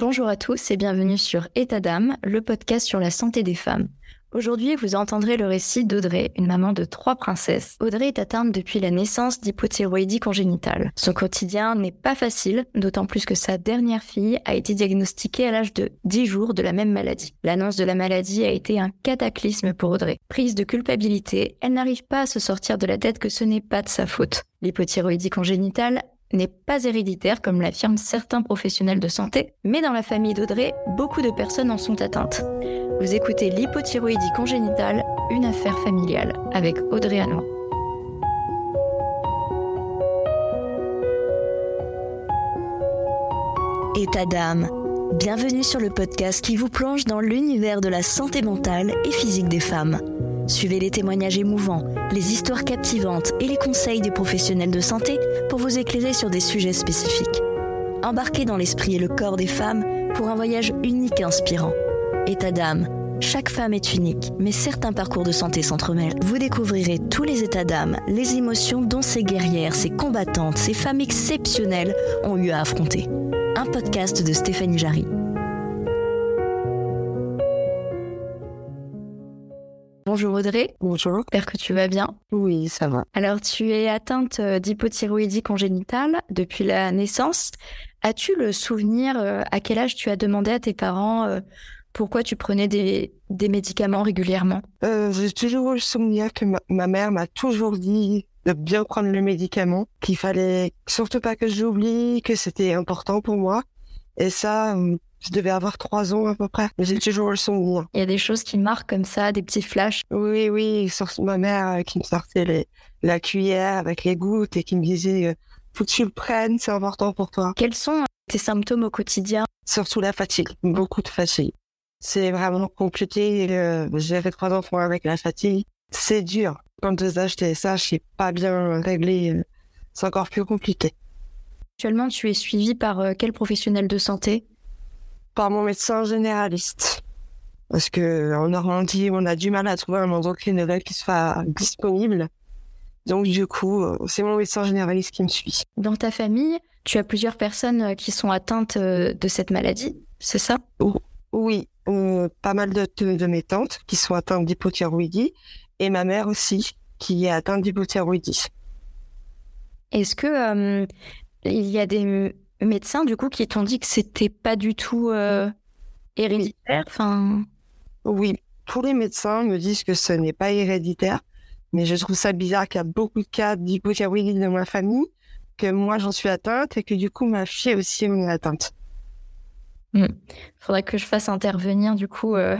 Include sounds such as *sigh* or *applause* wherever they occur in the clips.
Bonjour à tous et bienvenue sur État d'âme, le podcast sur la santé des femmes. Aujourd'hui, vous entendrez le récit d'Audrey, une maman de trois princesses. Audrey est atteinte depuis la naissance d'hypothyroïdie congénitale. Son quotidien n'est pas facile, d'autant plus que sa dernière fille a été diagnostiquée à l'âge de 10 jours de la même maladie. L'annonce de la maladie a été un cataclysme pour Audrey. Prise de culpabilité, elle n'arrive pas à se sortir de la tête que ce n'est pas de sa faute. L'hypothyroïdie congénitale n'est pas héréditaire comme l'affirment certains professionnels de santé, mais dans la famille d'Audrey, beaucoup de personnes en sont atteintes. Vous écoutez l'hypothyroïdie congénitale, une affaire familiale, avec Audrey Hanot. État d'âme. Bienvenue sur le podcast qui vous plonge dans l'univers de la santé mentale et physique des femmes. Suivez les témoignages émouvants, les histoires captivantes et les conseils des professionnels de santé pour vous éclairer sur des sujets spécifiques. Embarquez dans l'esprit et le corps des femmes pour un voyage unique et inspirant état d'âme. Chaque femme est unique, mais certains parcours de santé s'entremêlent. Vous découvrirez tous les états d'âme, les émotions dont ces guerrières, ces combattantes, ces femmes exceptionnelles ont eu à affronter. Un podcast de Stéphanie Jarry. Bonjour Audrey. Bonjour. J'espère que tu vas bien. Oui, ça va. Alors, tu es atteinte euh, d'hypothyroïdie congénitale depuis la naissance. As-tu le souvenir euh, à quel âge tu as demandé à tes parents euh, pourquoi tu prenais des, des médicaments régulièrement? Euh, J'ai toujours eu le souvenir que ma, mère m'a toujours dit de bien prendre le médicament, qu'il fallait surtout pas que j'oublie, que c'était important pour moi. Et ça, euh, je devais avoir trois ans à peu près. J'ai toujours le souvenir. Il y a des choses qui marquent comme ça, des petits flashs. Oui, oui, surtout ma mère euh, qui me sortait les, la cuillère avec les gouttes et qui me disait euh, faut que tu le prennes, c'est important pour toi. Quels sont tes symptômes au quotidien? Surtout la fatigue, beaucoup de fatigue. C'est vraiment compliqué. J'ai fait trois enfants avec la fatigue. C'est dur. Quand je acheté ça, je sais pas bien réglé. C'est encore plus compliqué. Actuellement, tu es suivi par euh, quel professionnel de santé? Par mon médecin généraliste. Parce que en Normandie, on a du mal à trouver un endocrinologue qui soit disponible. Donc du coup, euh, c'est mon médecin généraliste qui me suit. Dans ta famille, tu as plusieurs personnes euh, qui sont atteintes de cette maladie, c'est ça? Oui, pas mal de, de, mes tantes qui sont atteintes d'hypothyroïdie et ma mère aussi qui est atteinte d'hypothyroïdie. Est-ce que euh, il y a des médecins du coup qui t'ont dit que c'était pas du tout euh, héréditaire enfin... Oui, tous les médecins me disent que ce n'est pas héréditaire, mais je trouve ça bizarre qu'il y a beaucoup de cas d'hypothyroïdie dans ma famille, que moi j'en suis atteinte et que du coup ma fille aussi en est atteinte. Il hmm. faudrait que je fasse intervenir du coup euh,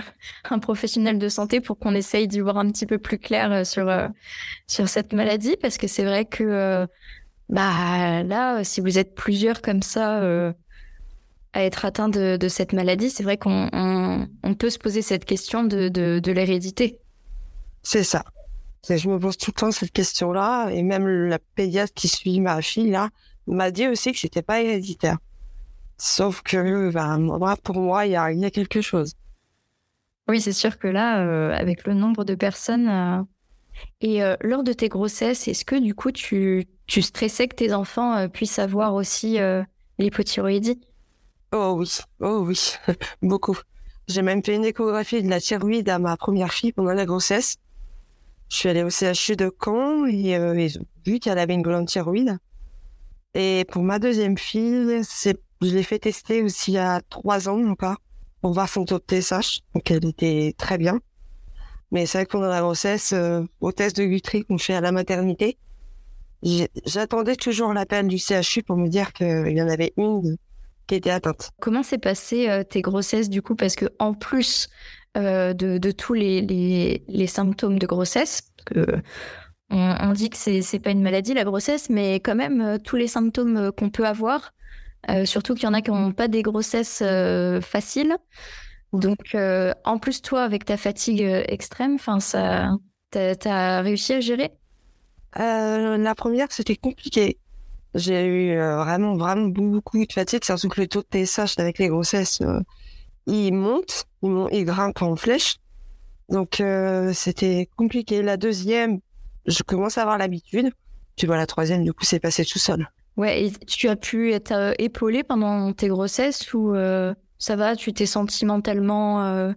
un professionnel de santé pour qu'on essaye d'y voir un petit peu plus clair euh, sur euh, sur cette maladie parce que c'est vrai que bah là si vous êtes plusieurs comme ça à être atteint de, de cette maladie c'est vrai qu'on on, on, peut se poser cette question de de, de l'hérédité. C'est ça. Je me pose tout le temps cette question là et même la pédiatre qui suit ma fille là m'a dit aussi que c'était pas héréditaire. Sauf que bah, pour moi, il y a, y a, quelque chose. Oui, c'est sûr que là, euh, avec le nombre de personnes... Euh, et euh, lors de tes grossesses, est-ce que du coup, tu, tu stressais que tes enfants puissent avoir aussi l'hypothyroïdie? Oh oui, oh oui, *laughs* beaucoup. J'ai même fait une échographie de la thyroïde à ma première fille pendant la grossesse. Je suis allée au CHU de Caen et, et vu qu'elle avait une glande thyroïde. Et pour ma deuxième fille, je l'ai fait tester aussi a trois ans encore pour voir son taux de TSH. Donc elle était très bien. Mais c'est vrai que pendant la grossesse, euh, au test de Guthrie qu'on fait à la maternité, j'attendais toujours l'appel du CHU pour me dire qu'il y en avait une qui était atteinte. Comment s'est passé euh, tes grossesses du coup? Parce que en plus euh, de, tous les, symptômes de grossesse, on, dit que c'est pas une maladie la grossesse, mais quand même euh, tous les symptômes qu'on peut avoir, euh, surtout qu'il y en a qui n'ont pas des grossesses euh, faciles. Donc, euh, en plus, toi, avec ta fatigue extrême, enfin, ça, t'as réussi à gérer? La première, c'était compliqué. J'ai eu vraiment, vraiment beaucoup de fatigue, surtout que le taux de TSH avec les grossesses, il monte, il, il, grimpe en flèche. Donc, c'était compliqué. La deuxième, je commence à avoir l'habitude. Tu vois, la troisième, du coup, c'est passé tout seul. Ouais, et tu as pu être euh, épaulée pendant tes grossesses ou euh, Ça va Tu t'es sentimentalement euh...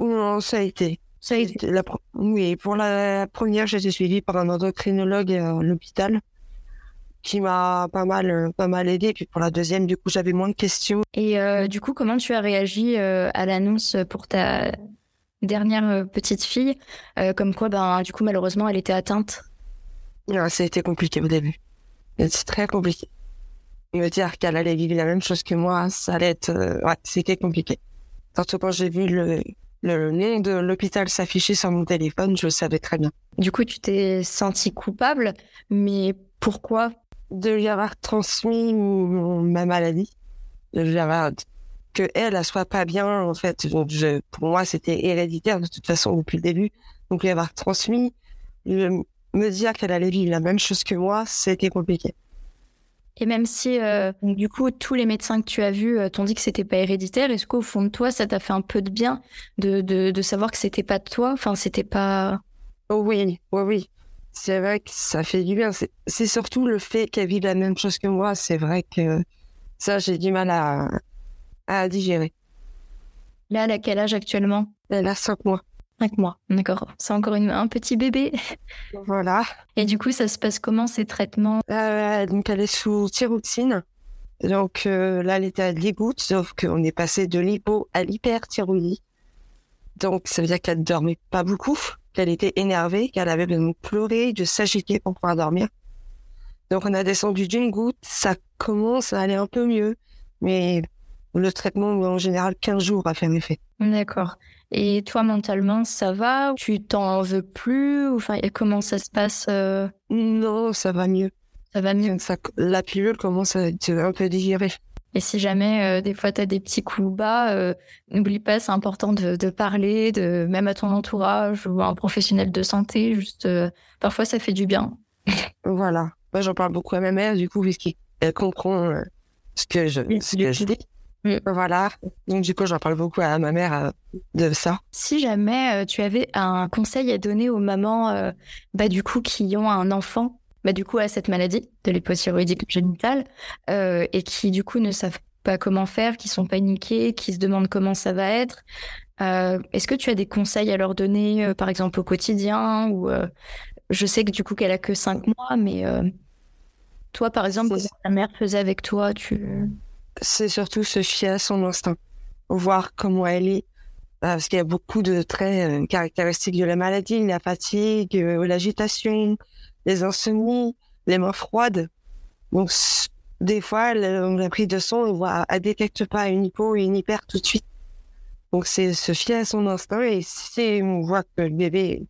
Non, ça a été. Ça a été. La... Oui, pour la première, j'ai été suivie par un endocrinologue à l'hôpital qui m'a pas mal, pas mal aidé. Puis pour la deuxième, du coup, j'avais moins de questions. Et euh, du coup, comment tu as réagi euh, à l'annonce pour ta dernière euh, petite fille, euh, comme quoi, ben, du coup, malheureusement, elle était atteinte ouais, Ça a été compliqué au début. C'est très compliqué. Me dire qu'elle allait vivre la même chose que moi, ça allait être... Euh, ouais, c'était compliqué. Surtout quand j'ai vu le, le nom de l'hôpital s'afficher sur mon téléphone, je le savais très bien. Du coup, tu t'es senti coupable, mais pourquoi? De lui avoir transmis ma maladie, de lui avoir que elle, elle soit pas bien, en fait. Donc, je, pour moi, c'était héréditaire de toute façon depuis le début. Donc, lui avoir transmis, me dire qu'elle allait vivre la même chose que moi, c'était compliqué. Et même si, euh, du coup, tous les médecins que tu as vus euh, t'ont dit que c'était pas héréditaire, est-ce qu'au fond de toi, ça t'a fait un peu de bien de, de, de savoir que c'était pas de toi? Enfin, c'était pas. Oh oui, oui, oui. C'est vrai que ça fait du bien. C'est surtout le fait qu'elle vive la même chose que moi. C'est vrai que ça, j'ai du mal à, à digérer. Là, elle a quel âge actuellement? Elle a 5 mois. 5 mois, d'accord. C'est encore une, un petit bébé. Voilà. Et du coup, ça se passe comment ces traitements? Euh, Donc, elle est sous thyroxine. Donc euh, là, elle était à 10 gouttes, sauf qu'on est passé de l'hypo à l'hyperthyroïdie. Donc, ça veut dire qu'elle ne dormait pas beaucoup, qu'elle était énervée, qu'elle avait besoin de pleurer, de s'agiter pour pouvoir dormir. Donc, on a descendu d'une goutte, ça commence à aller un peu mieux, mais le traitement, en général, 15 jours à faire effet. D'accord. Et toi, mentalement, ça va Tu t'en veux plus Enfin, comment ça se passe euh? Non, ça va mieux. Ça va mieux. Ça, la pilule commence à être un peu digérée. Et si jamais euh, des fois tu as des petits coups bas, euh, n'oublie pas, c'est important de, de, parler, de même à ton entourage ou à un professionnel de santé. Juste, parfois, ça fait du bien. Voilà. Moi, j'en parle beaucoup à ma mère, du coup, puisqu'elle comprend ce que je, ce que je dis. Voilà. Donc, du coup, j'en parle beaucoup à ma mère euh, de ça. Si jamais euh, tu avais un conseil à donner aux mamans, euh, bah, du coup, qui ont un enfant, bah, du coup, à cette maladie de l'hypothyroïdie congénitale, et qui, du coup, ne savent pas comment faire, qui sont paniqués, qui se demandent comment ça va être, est-ce que tu as des conseils à leur donner, par exemple, au quotidien ou Je sais que, du coup, qu'elle a que cinq mois, mais toi, par exemple, ce que ta mère faisait avec toi, tu c'est surtout se fier à son instinct, voir comment elle est. Parce qu'il y a beaucoup de traits euh, caractéristiques de la maladie, la fatigue, euh, l'agitation, les insomnies, les mains froides. Donc, des fois, on a pris de son, on voit, elle détecte pas une hypo et une hyper tout de suite. Donc, c'est se fier à son instinct et si on voit que le bébé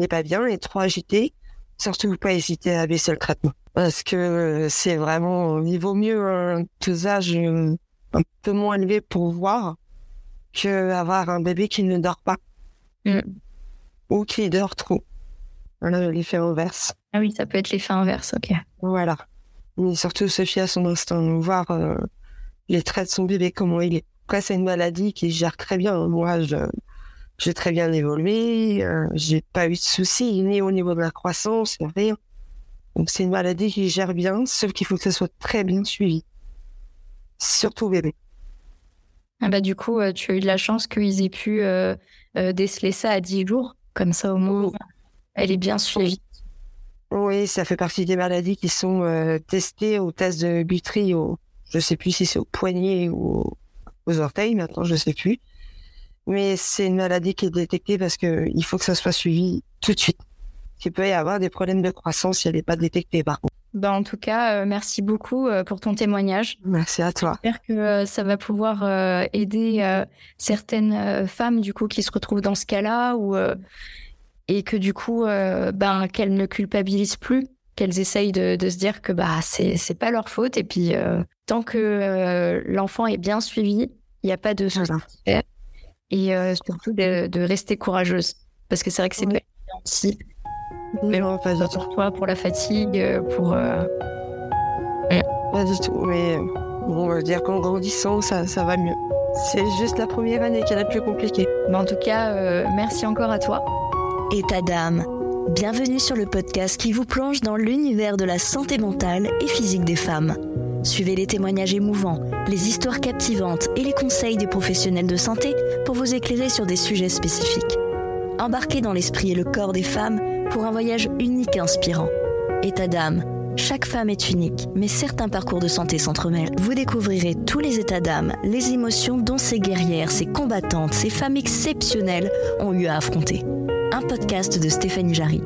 n'est pas bien, est trop agité, surtout pas hésiter à baisser le traitement parce que euh, c'est vraiment, il vaut mieux un dosage euh, un peu moins élevé pour voir que avoir un bébé qui ne dort pas mm. ou qui dort trop. Voilà l'effet inverse. Ah oui, ça peut être l'effet inverse, ok. Voilà. Mais surtout se fier à son instinct, voir euh, les traits de son bébé, comment il est. Après, c'est une maladie qui gère très bien. Moi, j'ai très bien évolué, euh, j'ai pas eu de soucis, ni au niveau de la croissance, rien. Donc c'est une maladie qui gère bien, sauf qu'il faut que ça soit très bien suivi. Surtout bébé. Ah bah du coup, euh, tu as eu de la chance qu'ils aient pu euh, euh, déceler ça à 10 jours. Comme ça, au moins, elle est bien suivie. Oui, ça fait partie des maladies qui sont testées au test de au, je sais plus si c'est au poignet ou aux orteils, maintenant je sais plus. Mais c'est une maladie qui est détectée parce qu'il faut que ça soit suivi tout de suite qu'il peut y avoir des problèmes de croissance si elle n'est pas détectée par contre. Bah en tout cas, euh, merci beaucoup euh, pour ton témoignage. Merci à toi. J'espère que euh, ça va pouvoir aider certaines femmes du coup qui se retrouvent dans ce cas-là ou et que du coup, ben qu'elles ne culpabilisent plus, qu'elles essayent de, de, se dire que bah c'est c'est pas leur faute et puis tant que l'enfant est bien suivi, il n'y a pas de souci. Et surtout de, de, rester courageuse parce que c'est vrai que c'est oui. pas aussi mais non, pas du Pour toi, pour la fatigue, euh, pour. Euh... Pas du tout, mais bon, on va dire qu'en grandissant, ça, ça va mieux. C'est juste la première année qui est la plus compliquée. Mais en tout cas, euh, merci encore à toi. État d'âme. Bienvenue sur le podcast qui vous plonge dans l'univers de la santé mentale et physique des femmes. Suivez les témoignages émouvants, les histoires captivantes et les conseils des professionnels de santé pour vous éclairer sur des sujets spécifiques. Embarquez dans l'esprit et le corps des femmes pour un voyage unique et inspirant. État d'âme, chaque femme est unique, mais certains parcours de santé s'entremêlent. Vous découvrirez tous les états d'âme, les émotions dont ces guerrières, ces combattantes, ces femmes exceptionnelles ont eu à affronter. Un podcast de Stéphanie Jarry.